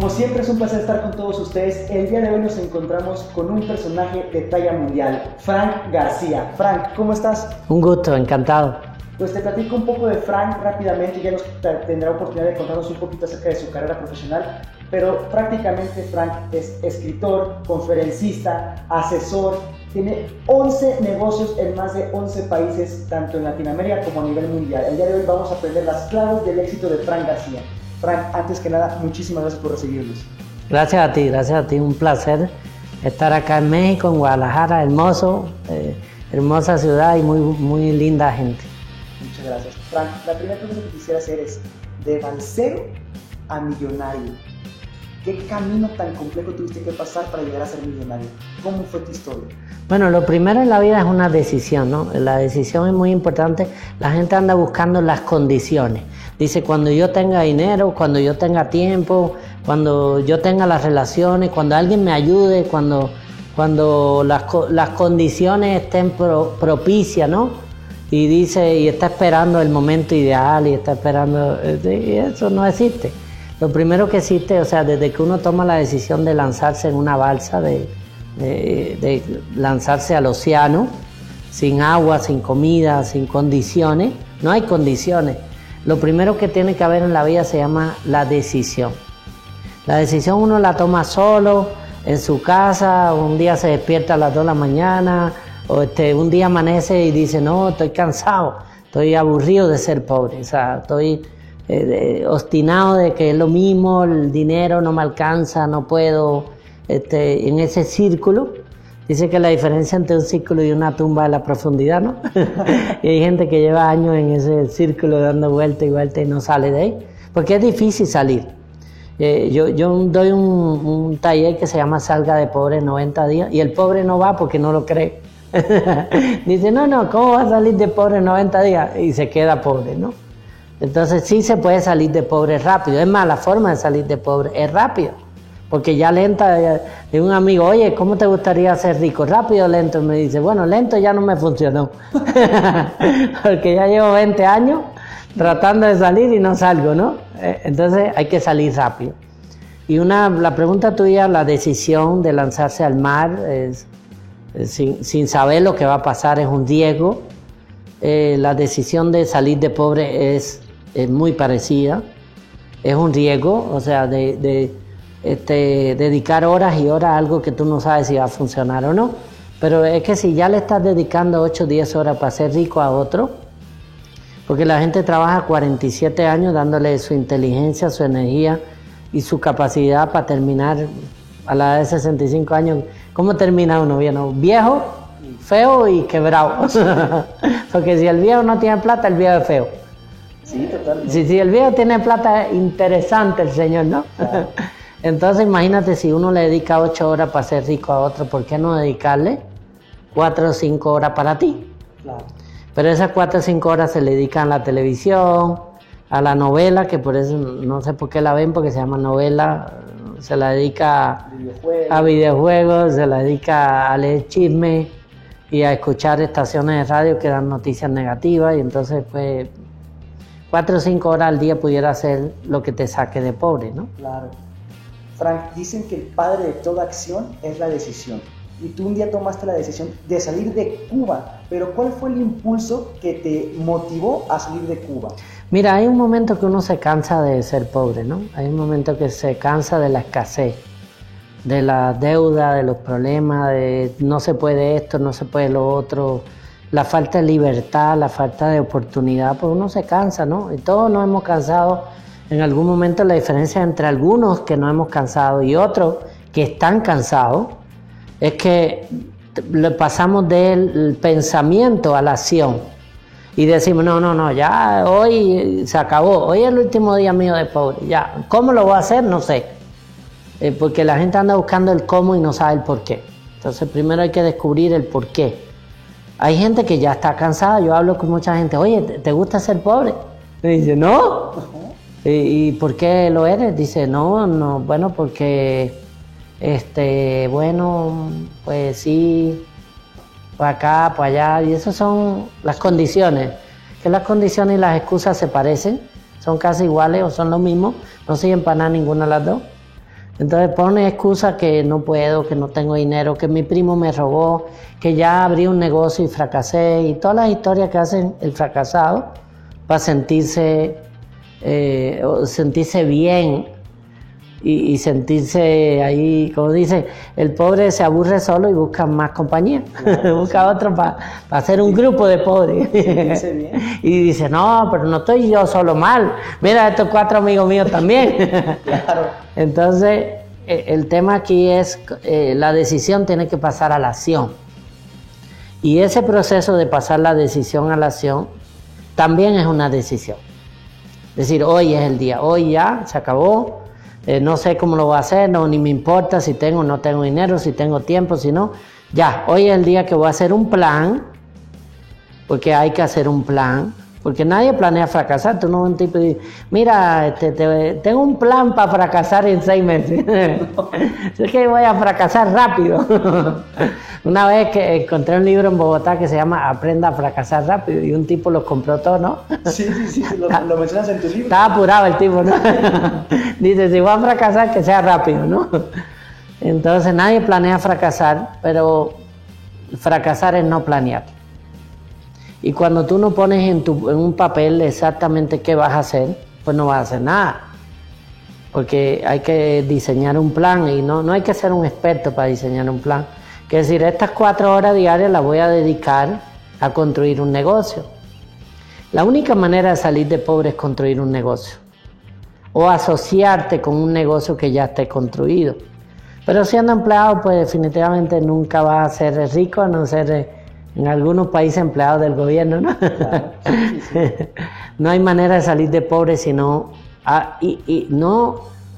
Como siempre es un placer estar con todos ustedes. El día de hoy nos encontramos con un personaje de talla mundial, Frank García. Frank, ¿cómo estás? Un gusto, encantado. Pues te platico un poco de Frank rápidamente, ya nos tendrá oportunidad de contarnos un poquito acerca de su carrera profesional, pero prácticamente Frank es escritor, conferencista, asesor, tiene 11 negocios en más de 11 países, tanto en Latinoamérica como a nivel mundial. El día de hoy vamos a aprender las claves del éxito de Frank García. Frank, antes que nada, muchísimas gracias por recibirnos. Gracias a ti, gracias a ti, un placer estar acá en México, en Guadalajara, hermoso, eh, hermosa ciudad y muy, muy linda gente. Muchas gracias. Frank, la primera pregunta que quisiera hacer es, de balsero a millonario, ¿qué camino tan complejo tuviste que pasar para llegar a ser millonario? ¿Cómo fue tu historia? Bueno, lo primero en la vida es una decisión, ¿no? La decisión es muy importante. La gente anda buscando las condiciones. Dice, cuando yo tenga dinero, cuando yo tenga tiempo, cuando yo tenga las relaciones, cuando alguien me ayude, cuando, cuando las, las condiciones estén propicias, ¿no? Y dice, y está esperando el momento ideal y está esperando, y eso no existe. Lo primero que existe, o sea, desde que uno toma la decisión de lanzarse en una balsa, de, lanzarse al océano, sin agua, sin comida, sin condiciones, no hay condiciones lo primero que tiene que haber en la vida se llama la decisión. La decisión uno la toma solo, en su casa, un día se despierta a las 2 de la mañana, o este, un día amanece y dice, no, estoy cansado, estoy aburrido de ser pobre, o sea, estoy eh, de que es lo mismo, el dinero no me alcanza, no puedo, este, en ese círculo. Dice que la diferencia entre un círculo y una tumba es la profundidad, ¿no? y hay gente que lleva años en ese círculo dando vuelta y vuelta y no sale de ahí, porque es difícil salir. Eh, yo, yo, doy un, taller que se llama Salga de Pobre 90 días y el pobre no va porque no lo cree. Dice, no, no, ¿cómo va a salir de pobre 90 días? Y se queda pobre, ¿no? Entonces sí se puede salir de pobre rápido. Es más, la forma de salir de pobre es rápido. Porque ya lenta, de un amigo, oye, ¿cómo te gustaría ser rico? Rápido o lento. me dice, bueno, lento ya no me funcionó. Porque ya llevo 20 años tratando de salir y no salgo, ¿no? Eh, entonces hay que salir rápido. Y una, la pregunta tuya, la decisión de lanzarse al mar es, sin, saber lo que va a pasar es un riesgo. Eh, la decisión de salir de pobre es, muy parecida. Es un riesgo, o sea, de este, dedicar horas y horas a algo que tú no sabes si va a funcionar o no. Pero es que si ya le estás dedicando 8 o 10 horas para ser rico a otro, porque la gente trabaja 47 años dándole su inteligencia, su energía y su capacidad para terminar a la edad de 65 años. ¿Cómo termina uno? Bien, viejo, feo y quebrado. porque si el viejo no tiene plata, el viejo es feo. Sí, totalmente. Si, si el viejo tiene plata, interesante el señor, ¿no? Entonces imagínate si uno le dedica ocho horas para ser rico a otro, ¿por qué no dedicarle cuatro o cinco horas para ti? Claro. Pero esas cuatro o cinco horas se le dedican a la televisión, a la novela, que por eso no sé por qué la ven, porque se llama novela, se la dedica a videojuegos, se la dedica a leer chisme y a escuchar estaciones de radio que dan noticias negativas y entonces pues cuatro o cinco horas al día pudiera ser lo que te saque de pobre, ¿no? Claro. Frank, dicen que el padre de toda acción es la decisión. Y tú un día tomaste la decisión de salir de Cuba, pero ¿cuál fue el impulso que te motivó a salir de Cuba? Mira, hay un momento que uno se cansa de ser pobre, ¿no? Hay un momento que se cansa de la escasez, de la deuda, de los problemas, de no se puede esto, no se puede lo otro, la falta de libertad, la falta de oportunidad, pues uno se cansa, ¿no? Y todos nos hemos cansado en algún momento la diferencia entre algunos que no hemos cansado y otros que están cansados es que le pasamos del pensamiento a la acción y decimos, no, no, no, ya hoy se acabó, hoy es el último día mío de pobre, ya, ¿cómo lo voy a hacer? No sé, eh, porque la gente anda buscando el cómo y no sabe el por qué. Entonces primero hay que descubrir el por qué. Hay gente que ya está cansada, yo hablo con mucha gente, oye, ¿te gusta ser pobre? Me dice, no, ¿Y, por qué lo eres? Dice, no, no, bueno, porque, este, bueno, pues sí, pues acá, pues allá, y esas son las condiciones. Que las condiciones y las excusas se parecen, son casi iguales o son lo mismo, no siguen para nada ninguna de las dos. Entonces pone excusa que no puedo, que no tengo dinero, que mi primo me robó, que ya abrí un negocio y fracasé. Y todas las historias que hacen el fracasado para sentirse, eh, sentirse bien y, sentirse ahí, como dice, el pobre se aburre solo y busca más compañía, busca otro para hacer un grupo de pobres. y dice, no, pero no estoy yo solo mal, mira estos cuatro amigos míos también. claro. Entonces, e, el tema aquí es, eh, la decisión tiene que pasar a la acción. Y ese proceso de pasar la decisión a la acción también es una decisión. Es decir, hoy es el día, hoy ya se acabó, eh, no sé cómo lo voy a hacer, no, ni me importa si tengo o no tengo dinero, si tengo tiempo, si no. Ya, hoy es el día que voy a hacer un plan, porque hay que hacer un plan porque nadie planea fracasar. Tú no un tipo y mira, este, tengo un plan para fracasar en seis meses. es que voy a fracasar rápido. Una vez que encontré un libro en Bogotá que se llama Aprenda a fracasar rápido y un tipo lo compró todo, ¿no? sí, sí, sí, lo, mencionas en tu libro. Estaba apurado el tipo, ¿no? Dice, si voy a fracasar, que sea rápido, ¿no? Entonces nadie planea fracasar, pero fracasar es no planear. Y cuando tú no pones en, tu, en un papel exactamente qué vas a hacer, pues no vas a hacer nada. Porque hay que diseñar un plan y no, no hay que ser un experto para diseñar un plan. Que decir, estas cuatro horas diarias las voy a dedicar a construir un negocio. La única manera de salir de pobre es construir un negocio. O asociarte con un negocio que ya esté construido. Pero siendo empleado, pues definitivamente nunca vas a ser rico a no ser en algunos países empleados del gobierno, ¿no? no hay manera de salir de pobre si no, ah, y, no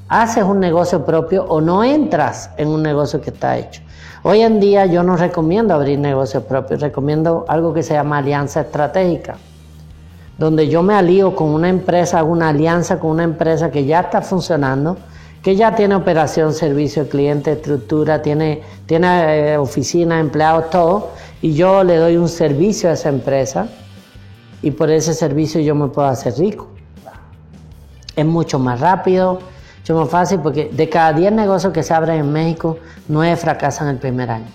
haces un negocio propio o no entras en un negocio que está hecho. Hoy en día yo no recomiendo abrir negocios propios, recomiendo algo que se llama alianza estratégica, donde yo me alío con una empresa, hago una alianza con una empresa que ya está funcionando, que ya tiene operación, servicio, cliente, estructura, tiene, tiene eh, oficina, empleados, todo, y yo le doy un servicio a esa empresa y por ese servicio yo me puedo hacer rico. Es mucho más rápido, mucho más fácil porque de cada 10 negocios que se abren en México, 9 fracasan el primer año.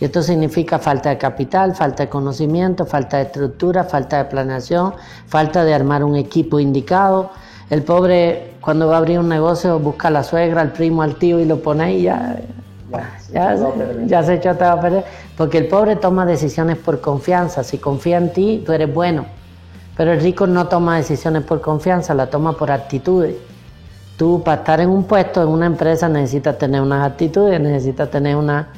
Y esto significa falta de capital, falta de conocimiento, falta de estructura, falta de planeación, falta de armar un equipo indicado. El pobre cuando va a abrir un negocio busca a la suegra, al primo, al tío y lo pone ahí ya ya, ya, se echó a perder. Porque el pobre toma decisiones por confianza. Si confía en ti, tú eres bueno. Pero el rico no toma decisiones por confianza, la toma por actitudes. Tú para estar en un puesto, en una empresa, necesitas tener unas actitudes, necesitas tener una...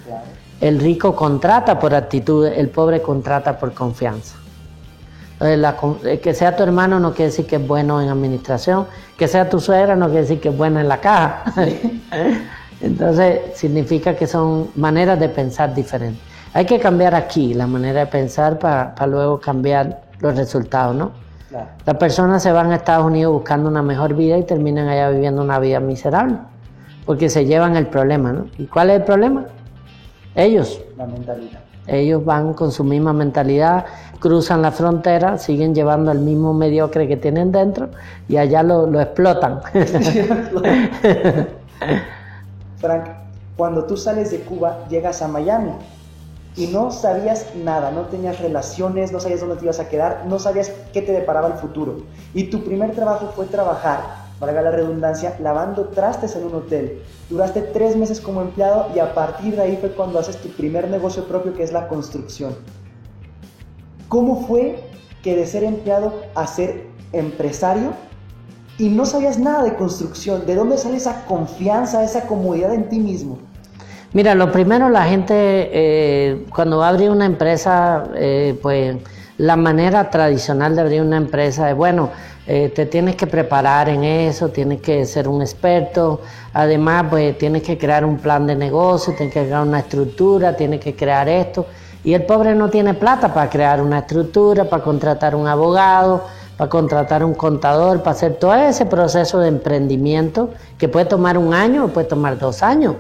El rico contrata por actitudes, el pobre contrata por confianza. Entonces, que sea tu hermano no quiere decir que es bueno en administración, que sea tu suegra no quiere decir que es buena en la caja. Entonces significa que son maneras de pensar diferentes. Hay que cambiar aquí la manera de pensar para, luego cambiar los resultados, ¿no? Las personas se van a Estados Unidos buscando una mejor vida y terminan allá viviendo una vida miserable, porque se llevan el problema, ¿no? ¿Y cuál es el problema? Ellos. La mentalidad. Ellos van con su misma mentalidad, cruzan la frontera, siguen llevando el mismo mediocre que tienen dentro y allá lo, lo explotan. Frank, cuando tú sales de Cuba, llegas a Miami y no sabías nada, no tenías relaciones, no sabías dónde te ibas a quedar, no sabías qué te deparaba el futuro. Y tu primer trabajo fue trabajar, valga la redundancia, lavando trastes en un hotel. Duraste tres meses como empleado y a partir de ahí fue cuando haces tu primer negocio propio que es la construcción. ¿Cómo fue que de ser empleado a ser empresario y no sabías nada de construcción. ¿De dónde sale esa confianza, esa comodidad en ti mismo? Mira, lo primero, la gente eh, cuando va a abrir una empresa, eh, pues la manera tradicional de abrir una empresa es, bueno, eh, te tienes que preparar en eso, tienes que ser un experto, además, pues tienes que crear un plan de negocio, tienes que crear una estructura, tienes que crear esto. Y el pobre no tiene plata para crear una estructura, para contratar un abogado, para contratar un contador, para hacer todo ese proceso de emprendimiento que puede tomar un año o puede tomar dos años.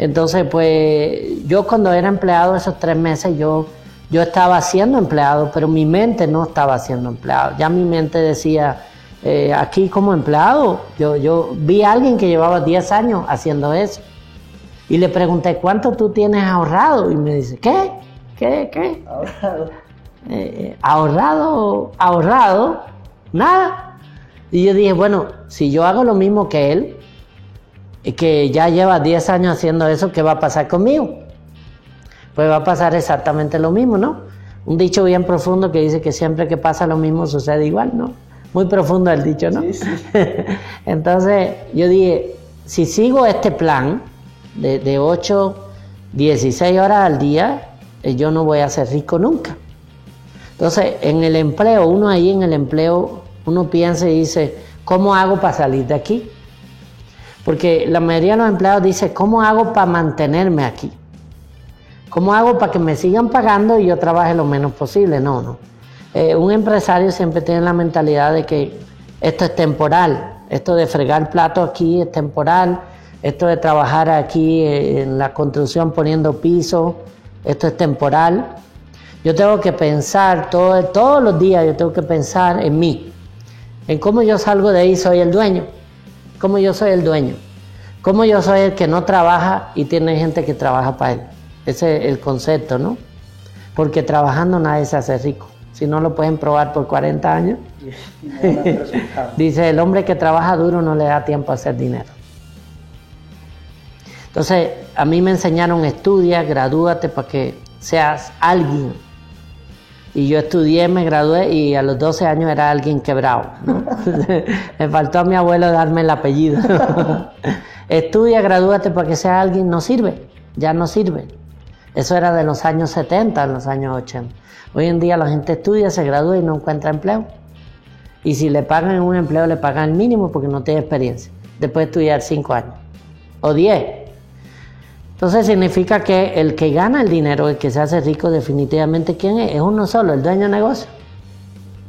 Entonces, pues yo cuando era empleado esos tres meses, yo, yo estaba siendo empleado, pero mi mente no estaba siendo empleado. Ya mi mente decía, eh, aquí como empleado, yo, yo vi a alguien que llevaba 10 años haciendo eso. Y le pregunté, ¿cuánto tú tienes ahorrado? Y me dice, ¿qué? ¿Qué? ¿Qué? Ahorrado. Eh, ahorrado, ahorrado, nada. Y yo dije, bueno, si yo hago lo mismo que él, que ya lleva 10 años haciendo eso, ¿qué va a pasar conmigo? Pues va a pasar exactamente lo mismo, ¿no? Un dicho bien profundo que dice que siempre que pasa lo mismo sucede igual, ¿no? Muy profundo el dicho, ¿no? Sí, sí. Entonces yo dije, si sigo este plan de, de 8, 16 horas al día, eh, yo no voy a ser rico nunca. Entonces, en el empleo, uno ahí en el empleo, uno piensa y dice, ¿cómo hago para salir de aquí? Porque la mayoría de los empleados dice, ¿cómo hago para mantenerme aquí? ¿Cómo hago para que me sigan pagando y yo trabaje lo menos posible? No, no. Eh, un empresario siempre tiene la mentalidad de que esto es temporal, esto de fregar plato aquí es temporal, esto de trabajar aquí en la construcción poniendo piso, esto es temporal. Yo tengo que pensar todo, todos los días, yo tengo que pensar en mí, en cómo yo salgo de ahí, soy el dueño, cómo yo soy el dueño, cómo yo soy el que no trabaja y tiene gente que trabaja para él. Ese es el concepto, ¿no? Porque trabajando nadie se hace rico. Si no lo pueden probar por 40 años. Dice, el hombre que trabaja duro no le da tiempo a hacer dinero. Entonces, a mí me enseñaron, estudia, gradúate para que seas alguien. Y yo estudié, me gradué y a los 12 años era alguien quebrado. me faltó a mi abuelo darme el apellido. Estudia, gradúate para que seas alguien, no sirve, ya no sirve. Eso era de los años 70, en los años 80. Hoy en día la gente estudia, se gradúa y no encuentra empleo. Y si le pagan un empleo, le pagan el mínimo porque no tiene experiencia. Después de estudiar 5 años o 10. Entonces significa que el que gana el dinero, el que se hace rico, definitivamente, ¿quién es? Es uno solo, el dueño de negocio.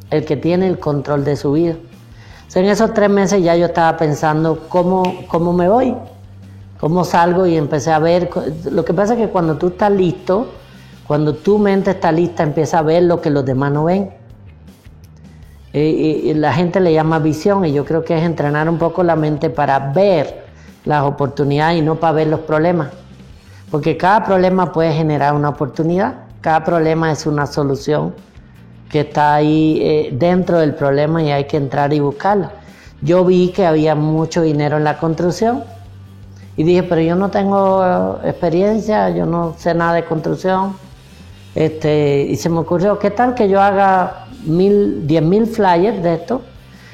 El que tiene el control de su vida. en esos tres meses ya yo estaba pensando cómo, cómo me voy cómo salgo y empecé a ver. Lo que pasa es que cuando tú estás listo, cuando tu mente está lista, empieza a ver lo que los demás no ven. Y, la gente le llama visión y yo creo que es entrenar un poco la mente para ver las oportunidades y no para ver los problemas. Porque cada problema puede generar una oportunidad, cada problema es una solución que está ahí eh, dentro del problema y hay que entrar y buscarla. Yo vi que había mucho dinero en la construcción y dije, pero yo no tengo eh, experiencia, yo no sé nada de construcción. Este, y se me ocurrió, ¿qué tal que yo haga mil, diez mil flyers de esto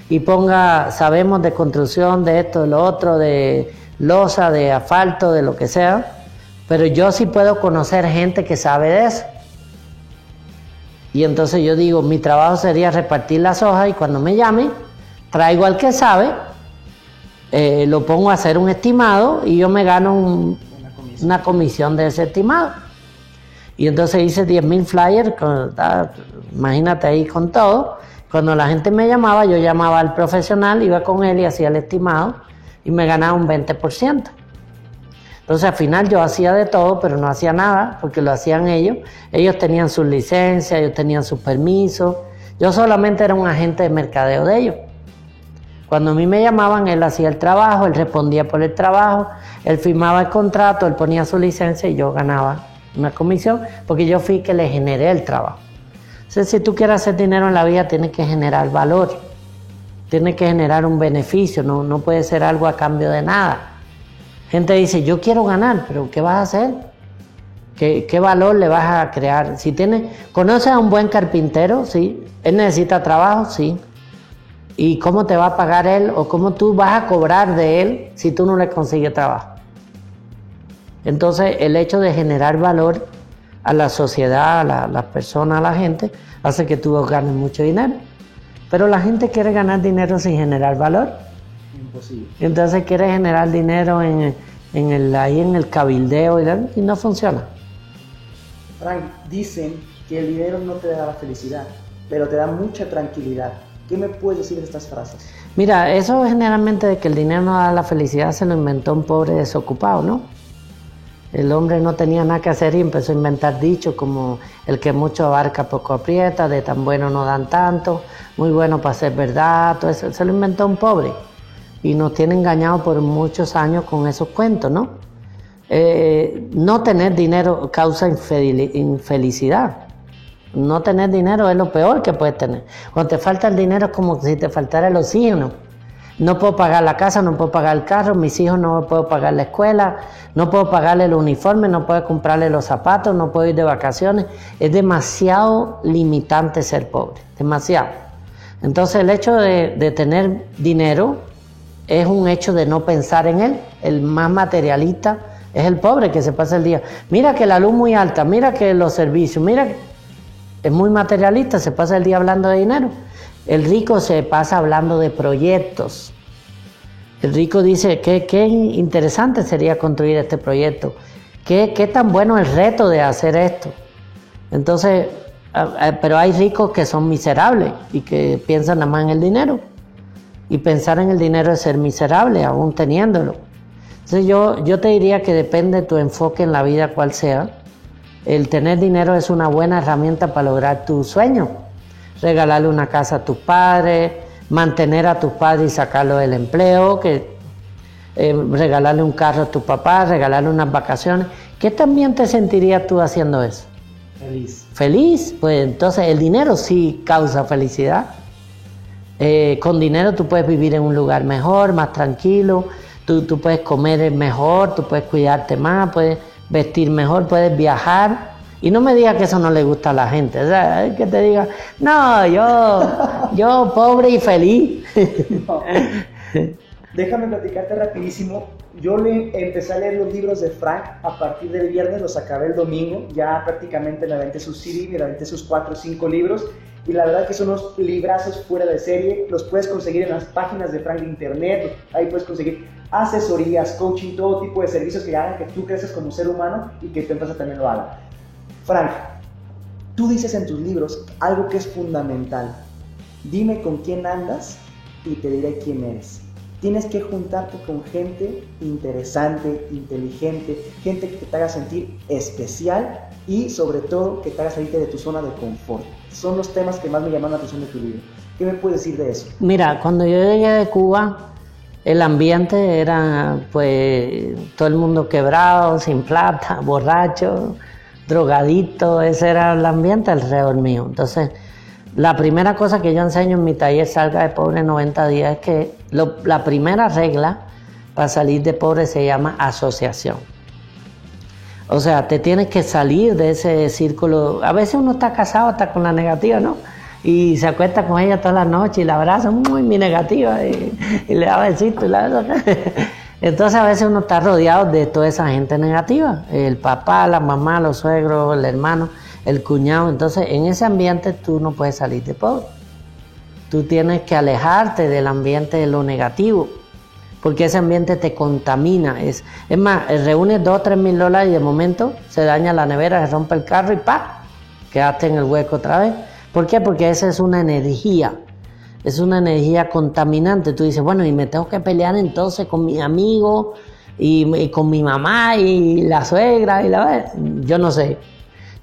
y ponga, sabemos de construcción, de esto, de lo otro, de losa, de asfalto, de lo que sea, pero yo sí puedo conocer gente que sabe de eso. Y entonces yo digo, mi trabajo sería repartir las hojas y cuando me llame, traigo al que sabe eh, lo pongo a hacer un estimado y yo me gano una, comisión. de ese estimado. Y entonces hice 10.000 flyers, imagínate ahí con todo. Cuando la gente me llamaba, yo llamaba al profesional, iba con él y hacía el estimado y me ganaba un 20%. Entonces al final yo hacía de todo, pero no hacía nada porque lo hacían ellos. Ellos tenían sus licencias, ellos tenían sus permisos. Yo solamente era un agente de mercadeo de ellos. Cuando a mí me llamaban, él hacía el trabajo, él respondía por el trabajo, él firmaba el contrato, él ponía su licencia y yo ganaba una comisión porque yo fui que le generé el trabajo. Entonces, si tú quieres hacer dinero en la vida, tienes que generar valor, tienes que generar un beneficio, no, no puede ser algo a cambio de nada. Gente dice, yo quiero ganar, pero ¿qué vas a hacer? ¿Qué, ¿Qué, valor le vas a crear? Si tiene, ¿Conoces a un buen carpintero? Sí. ¿Él necesita trabajo? Sí y cómo te va a pagar él o cómo tú vas a cobrar de él si tú no le consigues trabajo. Entonces el hecho de generar valor a la sociedad, a las personas, a la gente, hace que tú ganes mucho dinero. Pero la gente quiere ganar dinero sin generar valor. Imposible. Entonces quiere generar dinero en, el, ahí en el cabildeo y, y no funciona. Frank, dicen que el dinero no te da la felicidad, pero te da mucha tranquilidad. ¿Qué me puedes decir de estas frases? Mira, eso generalmente de que el dinero no da la felicidad se lo inventó un pobre desocupado, ¿no? El hombre no tenía nada que hacer y empezó a inventar dichos como el que mucho abarca poco aprieta, de tan bueno no dan tanto, muy bueno para ser verdad, todo eso. Se lo inventó un pobre y nos tiene engañado por muchos años con esos cuentos, ¿no? Eh, no tener dinero causa infelicidad. No tener dinero es lo peor que puedes tener. Cuando te falta el dinero es como si te faltara el oxígeno. No puedo pagar la casa, no puedo pagar el carro, mis hijos no puedo pagar la escuela, no puedo pagarle el uniforme, no puedo comprarle los zapatos, no puedo ir de vacaciones. Es demasiado limitante ser pobre, demasiado. Entonces el hecho de, de tener dinero es un hecho de no pensar en él. El más materialista es el pobre que se pasa el día. Mira que la luz muy alta, mira que los servicios, mira, es muy materialista, se pasa el día hablando de dinero. El rico se pasa hablando de proyectos. El rico dice, qué, qué interesante sería construir este proyecto. Qué, qué tan bueno el reto de hacer esto. Entonces, pero hay ricos que son miserables y que piensan nada más en el dinero. Y pensar en el dinero es ser miserable, aún teniéndolo. Entonces yo, yo te diría que depende de tu enfoque en la vida cual sea. El tener dinero es una buena herramienta para lograr tu sueño regalarle una casa a tus padres, mantener a tus padres y sacarlo del empleo, que, eh, regalarle un carro a tu papá, regalarle unas vacaciones. ¿Qué también te sentirías tú haciendo eso? Feliz. Feliz, pues entonces el dinero sí causa felicidad. Eh, con dinero tú puedes vivir en un lugar mejor, más tranquilo, tú, tú puedes comer mejor, tú puedes cuidarte más, puedes vestir mejor, puedes viajar. Y no me digas que eso no le gusta a la gente, o sea, que te diga, no, yo, yo pobre y feliz. Déjame platicarte rapidísimo. Yo le empecé a leer los libros de Frank a partir del viernes, los acabé el domingo, ya prácticamente me aventé sus CD, me aventé sus 4 o 5 libros y la verdad que son unos librazos fuera de serie, los puedes conseguir en las páginas de Frank de internet, ahí puedes conseguir asesorías, coaching, todo tipo de servicios que hagan que tú creces como ser humano y que tu empresa también lo haga. Frank, tú dices en tus libros algo que es fundamental. Dime con quién andas y te diré quién eres. Tienes que juntarte con gente interesante, inteligente, gente que te haga sentir especial y sobre todo que te haga salirte de tu zona de confort. Son los temas que más me llaman la atención de tu libro. ¿Qué me puedes decir de eso? Mira, cuando yo llegué de Cuba, el ambiente era pues todo el mundo quebrado, sin plata, borracho, drogadito, ese era el ambiente alrededor mío. Entonces, la primera cosa que yo enseño en mi taller Salga de Pobre 90 días es que la primera regla para salir de pobre se llama asociación. O sea, te tienes que salir de ese círculo. A veces uno está casado hasta con la negativa, ¿no? Y se acuesta con ella toda la noche y la abraza muy, muy negativa y, le da besito y la Entonces a veces uno está rodeado de toda esa gente negativa, el papá, la mamá, los suegros, el hermano, el cuñado. Entonces en ese ambiente tú no puedes salir de pobre. Tú tienes que alejarte del ambiente de lo negativo, porque ese ambiente te contamina. Es, es más, reúnes dos o tres mil dólares y de momento se daña la nevera, se rompe el carro y ¡pa! Quedaste en el hueco otra vez. ¿Por qué? Porque esa es una energía es una energía contaminante. Tú dices, bueno, y me tengo que pelear entonces con mi amigo y, con mi mamá y la suegra y la... Yo no sé.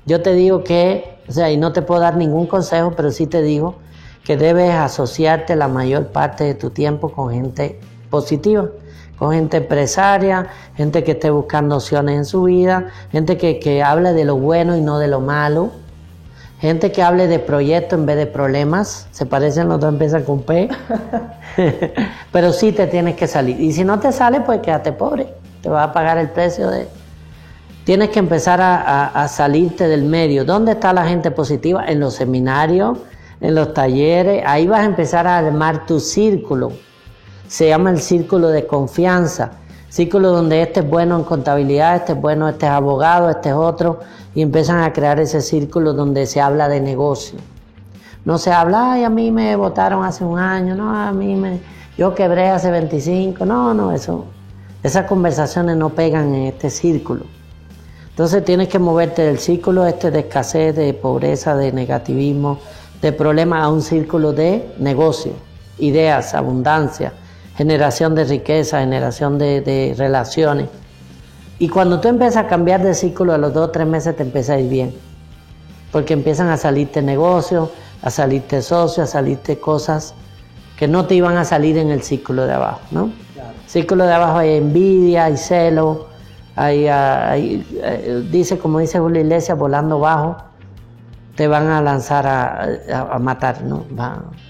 Yo te digo que, o sea, y no te puedo dar ningún consejo, pero sí te digo que debes asociarte la mayor parte de tu tiempo con gente positiva, con gente empresaria, gente que esté buscando opciones en su vida, gente que, que hable de lo bueno y no de lo malo Gente que hable de proyectos en vez de problemas, se parecen los dos, empiezan con P. Pero sí te tienes que salir. Y si no te sale, pues quédate pobre. Te va a pagar el precio de... Tienes que empezar a, salirte del medio. ¿Dónde está la gente positiva? En los seminarios, en los talleres. Ahí vas a empezar a armar tu círculo. Se llama el círculo de confianza. Círculo donde este es bueno en contabilidad, este es bueno, este es abogado, este es otro y empiezan a crear ese círculo donde se habla de negocio. No se habla, ay, a mí me votaron hace un año, no, a mí me, yo quebré hace 25, no, no, eso, esas conversaciones no pegan en este círculo. Entonces tienes que moverte del círculo este de escasez, de pobreza, de negativismo, de problemas a un círculo de negocio, ideas, abundancia, generación de riqueza, generación de relaciones. Y cuando tú empiezas a cambiar de ciclo, a los dos o tres meses te empieza a ir bien. Porque empiezan a salirte negocios, a salirte socios, a salirte cosas que no te iban a salir en el círculo de abajo, ¿no? Círculo de abajo hay envidia, hay celo, hay, eh, dice, como dice Julio Iglesias, volando bajo, te van a lanzar a, matar, ¿no?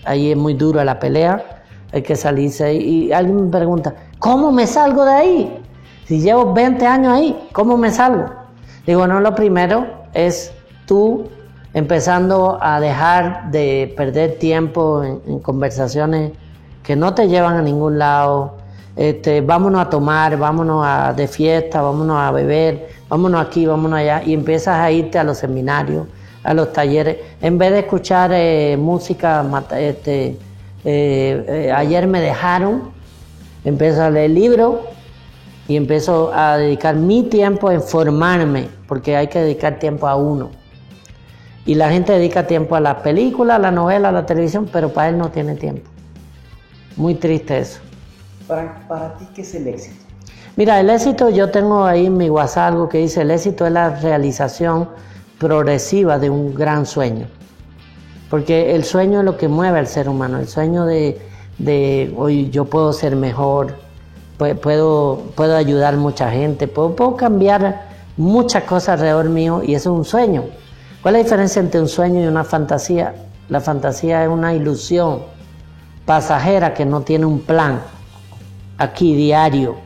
ahí es muy dura la pelea, hay que salirse. Y alguien me pregunta, ¿cómo me salgo de ahí? Si llevo 20 años ahí, ¿cómo me salgo? Digo, no, lo primero es tú empezando a dejar de perder tiempo en, conversaciones que no te llevan a ningún lado. Este, vámonos a tomar, vámonos a, de fiesta, vámonos a beber, vámonos aquí, vámonos allá, y empiezas a irte a los seminarios, a los talleres, en vez de escuchar eh, música, este, eh, eh, ayer me dejaron, empiezo a leer libros y empiezo a dedicar mi tiempo en formarme, porque hay que dedicar tiempo a uno. Y la gente dedica tiempo a la película, a la novela, a la televisión, pero para él no tiene tiempo. Muy triste eso. Para, para ti, ¿qué es el éxito? Mira, el éxito, yo tengo ahí en mi WhatsApp algo que dice, el éxito es la realización progresiva de un gran sueño. Porque el sueño es lo que mueve al ser humano, el sueño de, hoy yo puedo ser mejor, puedo, puedo ayudar mucha gente, puedo, puedo cambiar muchas cosas alrededor mío y eso es un sueño. ¿Cuál es la diferencia entre un sueño y una fantasía? La fantasía es una ilusión pasajera que no tiene un plan aquí diario.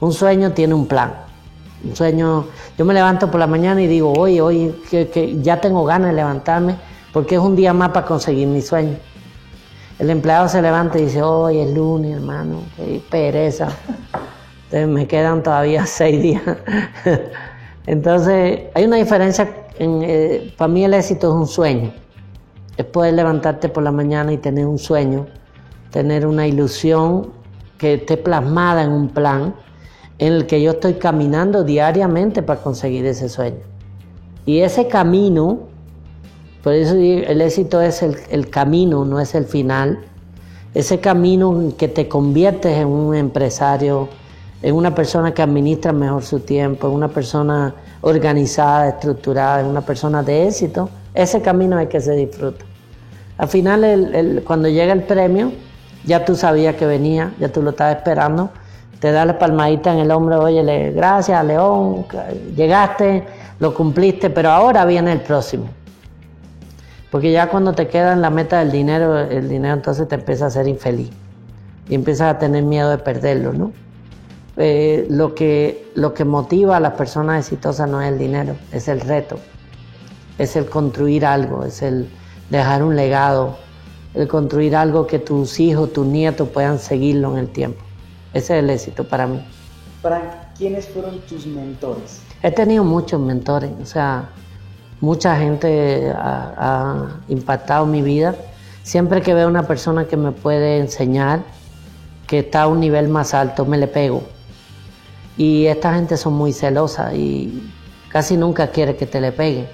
Un sueño tiene un plan. Un sueño, yo me levanto por la mañana y digo, oye, oye, que, ya tengo ganas de levantarme porque es un día más para conseguir mi sueño. El empleado se levanta y dice, hoy es lunes, hermano, qué pereza. Entonces me quedan todavía seis días. Entonces, hay una diferencia eh, para mí el éxito es un sueño. Es poder levantarte por la mañana y tener un sueño, tener una ilusión que esté plasmada en un plan en el que yo estoy caminando diariamente para conseguir ese sueño. Y ese camino, por eso el éxito es el, camino, no es el final. Ese camino que te conviertes en un empresario, en una persona que administra mejor su tiempo, en una persona organizada, estructurada, en una persona de éxito, ese camino es que se disfruta. Al final, cuando llega el premio, ya tú sabías que venía, ya tú lo estabas esperando, te da la palmadita en el hombro, oye, gracias, León, llegaste, lo cumpliste, pero ahora viene el próximo. Porque ya cuando te queda en la meta del dinero, el dinero entonces te empieza a hacer infeliz y empiezas a tener miedo de perderlo, ¿no? Eh, lo, que, lo que motiva a las personas exitosas no es el dinero, es el reto, es el construir algo, es el dejar un legado, el construir algo que tus hijos, tus nietos puedan seguirlo en el tiempo. Ese es el éxito para mí. Frank, ¿quiénes fueron tus mentores? He tenido muchos mentores, o sea, mucha gente ha, impactado mi vida. Siempre que veo una persona que me puede enseñar, que está a un nivel más alto, me le pego y esta gente son muy celosas y casi nunca quiere que te le peguen.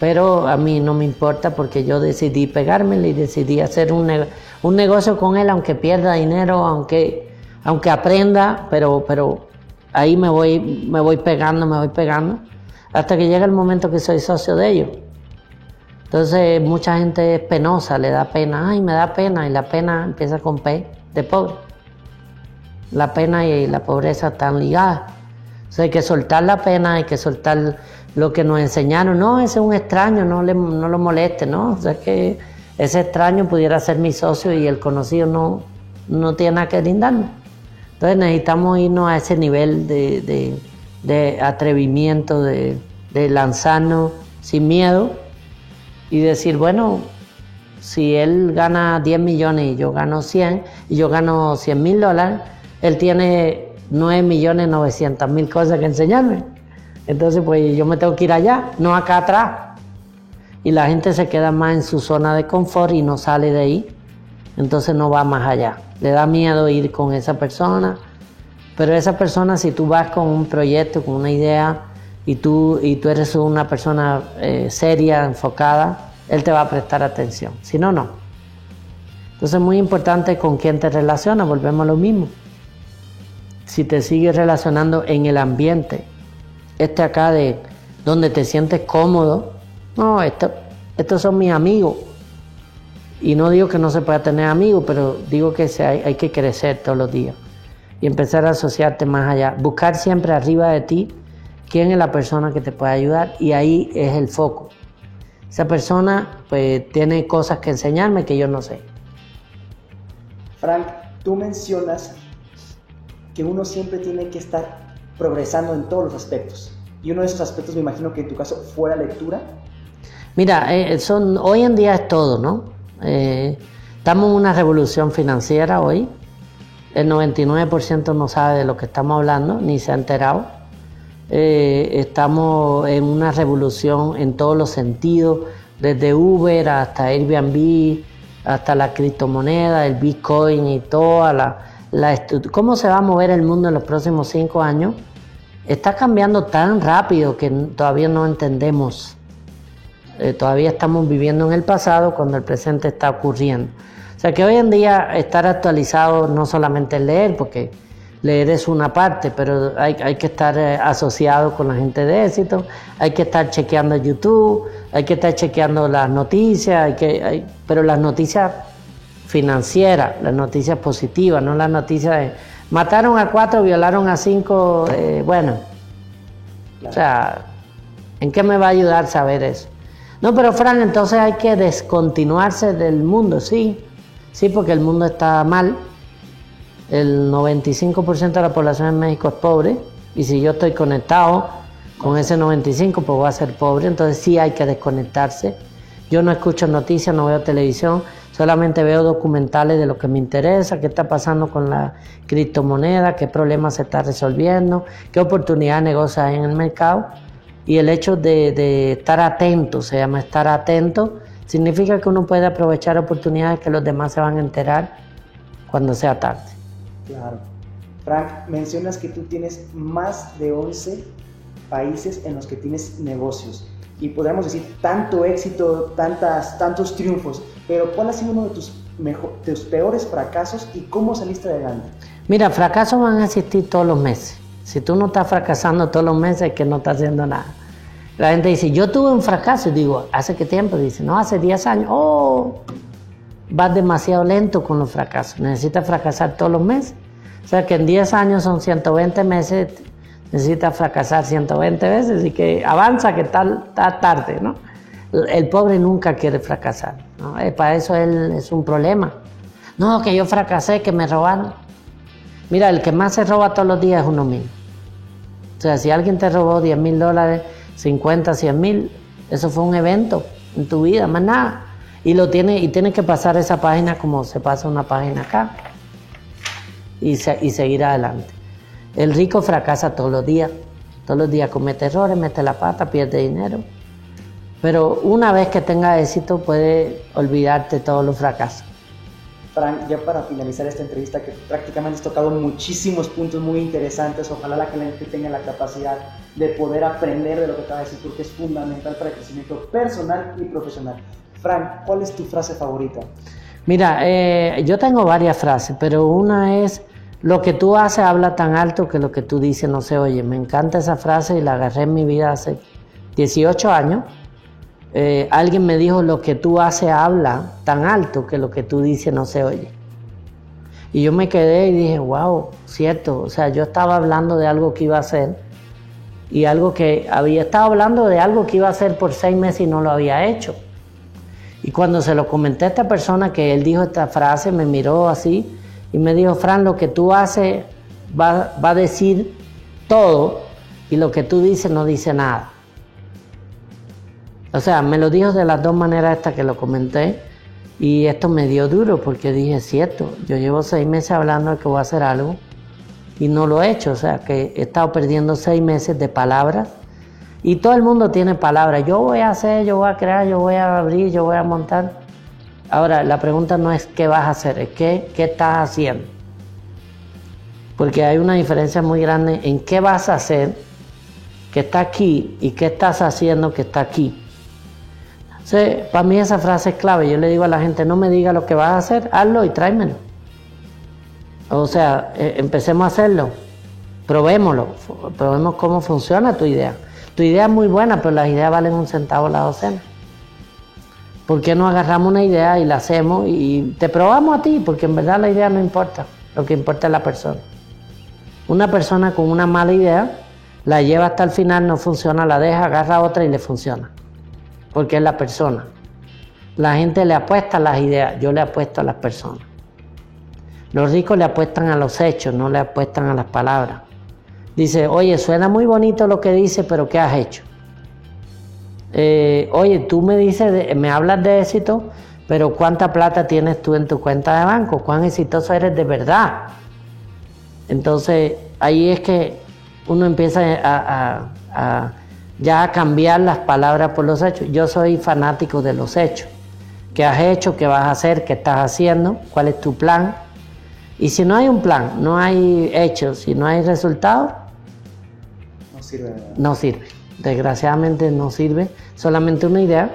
Pero a mí no me importa porque yo decidí pegármele y decidí hacer un, un negocio con él, aunque pierda dinero, aunque, aunque aprenda, pero, pero ahí me voy, me voy pegando, me voy pegando, hasta que llega el momento que soy socio de ellos. Entonces mucha gente es penosa, le da pena, ay, me da pena, y la pena empieza con P de pobre la pena y la pobreza están ligadas. hay que soltar la pena, hay que soltar lo que nos enseñaron. No, ese es un extraño, no, le, no lo moleste, ¿no? O sea, que ese extraño pudiera ser mi socio y el conocido no, no tiene nada que brindarme. Entonces necesitamos irnos a ese nivel de atrevimiento, de, lanzarnos sin miedo y decir, bueno, si él gana 10 millones y yo gano 100 y yo gano 100 mil dólares, él tiene 9 millones 900 mil cosas que enseñarme. Entonces, pues yo me tengo que ir allá, no acá atrás. Y la gente se queda más en su zona de confort y no sale de ahí. Entonces no va más allá. Le da miedo ir con esa persona. Pero esa persona, si tú vas con un proyecto, con una idea, y tú, y tú eres una persona eh, seria, enfocada, él te va a prestar atención. Si no, no. Entonces es muy importante con quién te relacionas, volvemos a lo mismo. si te sigues relacionando en el ambiente, este acá de donde te sientes cómodo, no, esto, estos son mis amigos. Y no digo que no se pueda tener amigos, pero digo que hay, hay que crecer todos los días y empezar a asociarte más allá. Buscar siempre arriba de ti quién es la persona que te puede ayudar y ahí es el foco. Esa persona pues tiene cosas que enseñarme que yo no sé. Frank, tú mencionas que uno siempre tiene que estar progresando en todos los aspectos. Y uno de esos aspectos me imagino que en tu caso fue la lectura. Mira, eh, son, hoy en día es todo, ¿no? Eh, estamos en una revolución financiera hoy. El 99% no sabe de lo que estamos hablando, ni se ha enterado. Eh, estamos en una revolución en todos los sentidos, desde Uber hasta Airbnb, hasta la criptomoneda, el Bitcoin y toda la, la... ¿Cómo se va a mover el mundo en los próximos cinco años? Está cambiando tan rápido que todavía no entendemos. Eh, todavía estamos viviendo en el pasado cuando el presente está ocurriendo. O sea que hoy en día estar actualizado no solamente es leer, porque leer es una parte, pero hay, que estar eh, asociado con la gente de éxito, hay que estar chequeando YouTube, hay que estar chequeando las noticias, hay que, pero las noticias financieras, las noticias positivas, no las noticias de mataron a cuatro, violaron a cinco, eh, bueno, o sea, ¿en qué me va a ayudar saber eso? No, pero Fran, entonces hay que descontinuarse del mundo, sí, sí, porque el mundo está mal, el 95% de la población en México es pobre y si yo estoy conectado con ese 95 pues voy a ser pobre, entonces sí hay que desconectarse. Yo no escucho noticias, no veo televisión, solamente veo documentales de lo que me interesa, qué está pasando con la criptomoneda, qué problemas se está resolviendo, qué oportunidad de negocio hay en el mercado. Y el hecho de, de estar atento, se llama estar atento, significa que uno puede aprovechar oportunidades que los demás se van a enterar cuando sea tarde. Claro. Frank, mencionas que tú tienes más de 11 países en los que tienes negocios y podríamos decir tanto éxito, tantas, tantos triunfos, pero ¿cuál ha sido uno de tus, mejor, tus peores fracasos y cómo saliste adelante? Mira, fracasos van a existir todos los meses. Si tú no estás fracasando todos los meses es que no estás haciendo nada. La gente dice, yo tuve un fracaso, y digo, ¿hace qué tiempo? Dice, no, hace 10 años. Oh, vas demasiado lento con los fracasos. Necesitas fracasar todos los meses. O sea que en 10 años son 120 meses, necesitas fracasar 120 veces y que avanza, que está, tarde, ¿no? El pobre nunca quiere fracasar, ¿no? Eh, para eso él es un problema. No, que yo fracasé, que me robaron. Mira, el que más se roba todos los días es uno mismo. O sea, si alguien te robó 10 mil dólares, 50, 100 mil, eso fue un evento en tu vida, más nada. Y lo tiene, y tiene que pasar esa página como se pasa una página acá. Y, y seguir adelante. El rico fracasa todos los días. Todos los días comete errores, mete la pata, pierde dinero. Pero una vez que tenga éxito puede olvidarte todos los fracasos. Frank, ya para finalizar esta entrevista, que prácticamente has tocado muchísimos puntos muy interesantes, ojalá la gente tenga la capacidad de poder aprender de lo que acaba de decir, porque es fundamental para el crecimiento personal y profesional. Frank, ¿cuál es tu frase favorita? Mira, eh, yo tengo varias frases, pero una es, lo que tú haces habla tan alto que lo que tú dices no se oye. Me encanta esa frase y la agarré en mi vida hace 18 años. Eh, alguien me dijo, lo que tú haces habla tan alto que lo que tú dices no se oye. Y yo me quedé y dije, wow, cierto. O sea, yo estaba hablando de algo que iba a hacer y algo que había estado hablando de algo que iba a hacer por seis meses y no lo había hecho. Y cuando se lo comenté a esta persona que él dijo esta frase, me miró así y me dijo, Fran, lo que tú haces va, va a decir todo y lo que tú dices no dice nada. O sea, me lo dijo de las dos maneras hasta que lo comenté y esto me dio duro porque dije, cierto, yo llevo seis meses hablando de que voy a hacer algo y no lo he hecho, o sea, que he estado perdiendo seis meses de palabras y todo el mundo tiene palabras. Yo voy a hacer, yo voy a crear, yo voy a abrir, yo voy a montar. Ahora, la pregunta no es qué vas a hacer, es qué, qué estás haciendo. Porque hay una diferencia muy grande en qué vas a hacer que está aquí y qué estás haciendo que está aquí. Para mí esa frase es clave. Yo le digo a la gente, no me diga lo que vas a hacer, hazlo y tráemelo. O sea, eh, empecemos a hacerlo. Probémoslo, probemos cómo funciona tu idea. Tu idea es muy buena, pero las ideas valen un centavo la docena. ¿Por qué no agarramos una idea y la hacemos y te probamos a ti? Porque en verdad la idea no importa, lo que importa es la persona. Una persona con una mala idea la lleva hasta el final, no funciona, la deja, agarra otra y le funciona. Porque es la persona. La gente le apuesta a las ideas, yo le apuesto a las personas. Los ricos le apuestan a los hechos, no le apuestan a las palabras. Dice, oye, suena muy bonito lo que dice, pero ¿qué has hecho? Eh, oye, tú me dices, me hablas de éxito, pero ¿cuánta plata tienes tú en tu cuenta de banco? ¿Cuán exitoso eres de verdad? Entonces, ahí es que uno empieza a, ya a cambiar las palabras por los hechos. Yo soy fanático de los hechos. ¿Qué has hecho? ¿Qué vas a hacer? ¿Qué estás haciendo? ¿Cuál es tu plan? Y si no hay un plan, no hay hechos, si no hay resultados, no sirve. No sirve. Desgraciadamente no sirve. Solamente una idea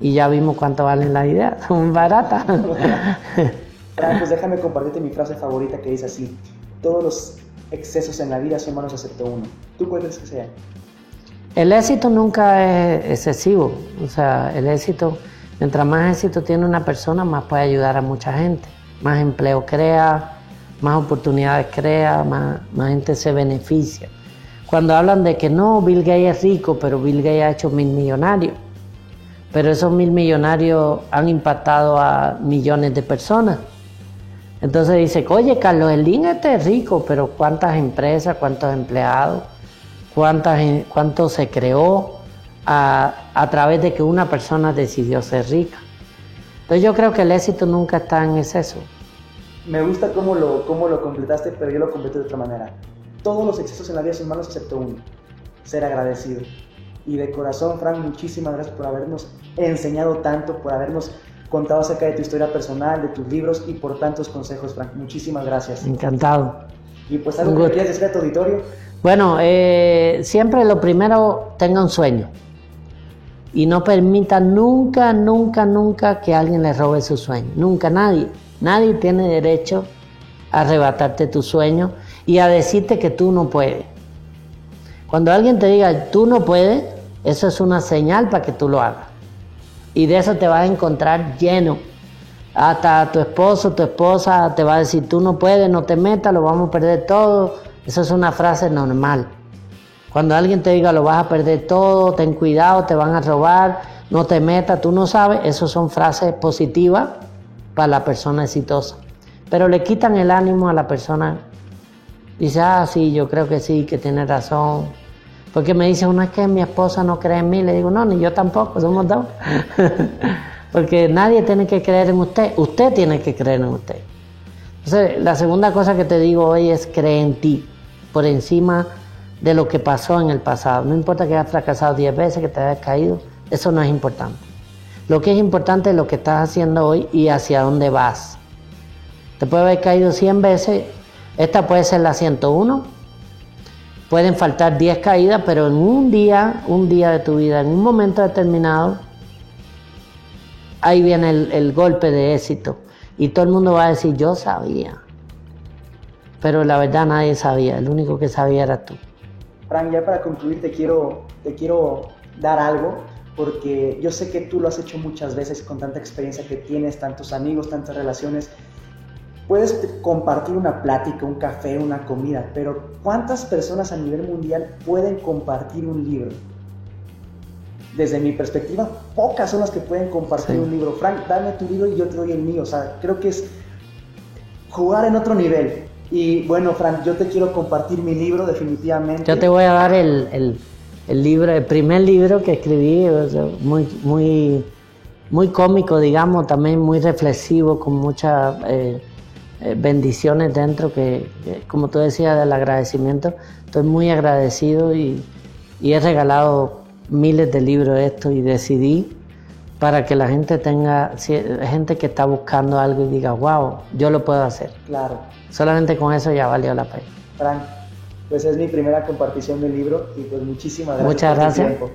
y ya vimos cuánto valen las ideas. Son baratas. pues déjame compartirte mi frase favorita que dice así. Todos los excesos en la vida son malos excepto uno. ¿Tú cuál crees que sea? El éxito nunca es excesivo. O sea, el éxito, mientras más éxito tiene una persona, más puede ayudar a mucha gente. Más empleo crea, más oportunidades crea, más, gente se beneficia. Cuando hablan de que no, Bill Gates es rico, pero Bill Gates ha hecho mil millonarios. Pero esos mil millonarios han impactado a millones de personas. Entonces dice, oye, Carlos Slim este es rico, pero ¿cuántas empresas, cuántos empleados, cuántas, cuánto se creó a, a través de que una persona decidió ser rica? Entonces yo creo que el éxito nunca está en exceso. Me gusta cómo lo, cómo lo completaste, pero yo lo completé de otra manera. Todos los excesos en la vida son malos excepto uno, ser agradecido. Y de corazón, Frank, muchísimas gracias por habernos enseñado tanto, por habernos contado acerca de tu historia personal, de tus libros y por tantos consejos, Frank. Muchísimas gracias. Encantado. Y pues algo que quieras decir a tu auditorio. Bueno, eh, siempre lo primero, tenga un sueño. Y no permita nunca, nunca, nunca que alguien le robe su sueño. Nunca, nadie. Nadie tiene derecho a arrebatarte tu sueño y a decirte que tú no puedes. Cuando alguien te diga tú no puedes, eso es una señal para que tú lo hagas. Y de eso te vas a encontrar lleno. Hasta tu esposo, tu esposa te va a decir tú no puedes, no te metas, lo vamos a perder todo. Eso es una frase normal. Cuando alguien te diga lo vas a perder todo, ten cuidado, te van a robar, no te metas, tú no sabes, eso son frases positivas para la persona exitosa. Pero le quitan el ánimo a la persona Dice, ah, sí, yo creo que sí, que tiene razón. Porque me dice, una es que mi esposa no cree en mí. Le digo, no, ni yo tampoco, somos dos. Porque nadie tiene que creer en usted, usted tiene que creer en usted. Entonces, la segunda cosa que te digo hoy es creer en ti, por encima de lo que pasó en el pasado. No importa que hayas fracasado 10 veces, que te hayas caído, eso no es importante. Lo que es importante es lo que estás haciendo hoy y hacia dónde vas. Te puede haber caído 100 veces esta puede ser la 101. Pueden faltar 10 caídas, pero en un día, un día de tu vida, en un momento determinado, ahí viene el, golpe de éxito. Y todo el mundo va a decir, yo sabía. Pero la verdad nadie sabía, el único que sabía era tú. Frank, ya para concluir te quiero, te quiero dar algo, porque yo sé que tú lo has hecho muchas veces con tanta experiencia que tienes, tantos amigos, tantas relaciones, Puedes compartir una plática, un café, una comida, pero ¿cuántas personas a nivel mundial pueden compartir un libro? Desde mi perspectiva, pocas son las que pueden compartir un libro. Frank, dame tu libro y yo te doy el mío. O sea, creo que es jugar en otro nivel. Y bueno, Frank, yo te quiero compartir mi libro definitivamente. Yo te voy a dar el, libro, el primer libro que escribí, muy, muy, muy cómico, digamos, también muy reflexivo, con mucha... Eh, eh, bendiciones dentro que, como tú decías, del agradecimiento. Estoy muy agradecido y, he regalado miles de libros de esto y decidí para que la gente tenga, gente que está buscando algo y diga, wow, yo lo puedo hacer. Claro. Solamente con eso ya valió la pena. Frank, pues es mi primera compartición del libro y pues muchísimas gracias. Muchas gracias.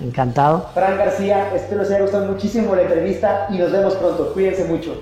Encantado. Frank García, espero les haya gustado muchísimo la entrevista y nos vemos pronto. Cuídense mucho.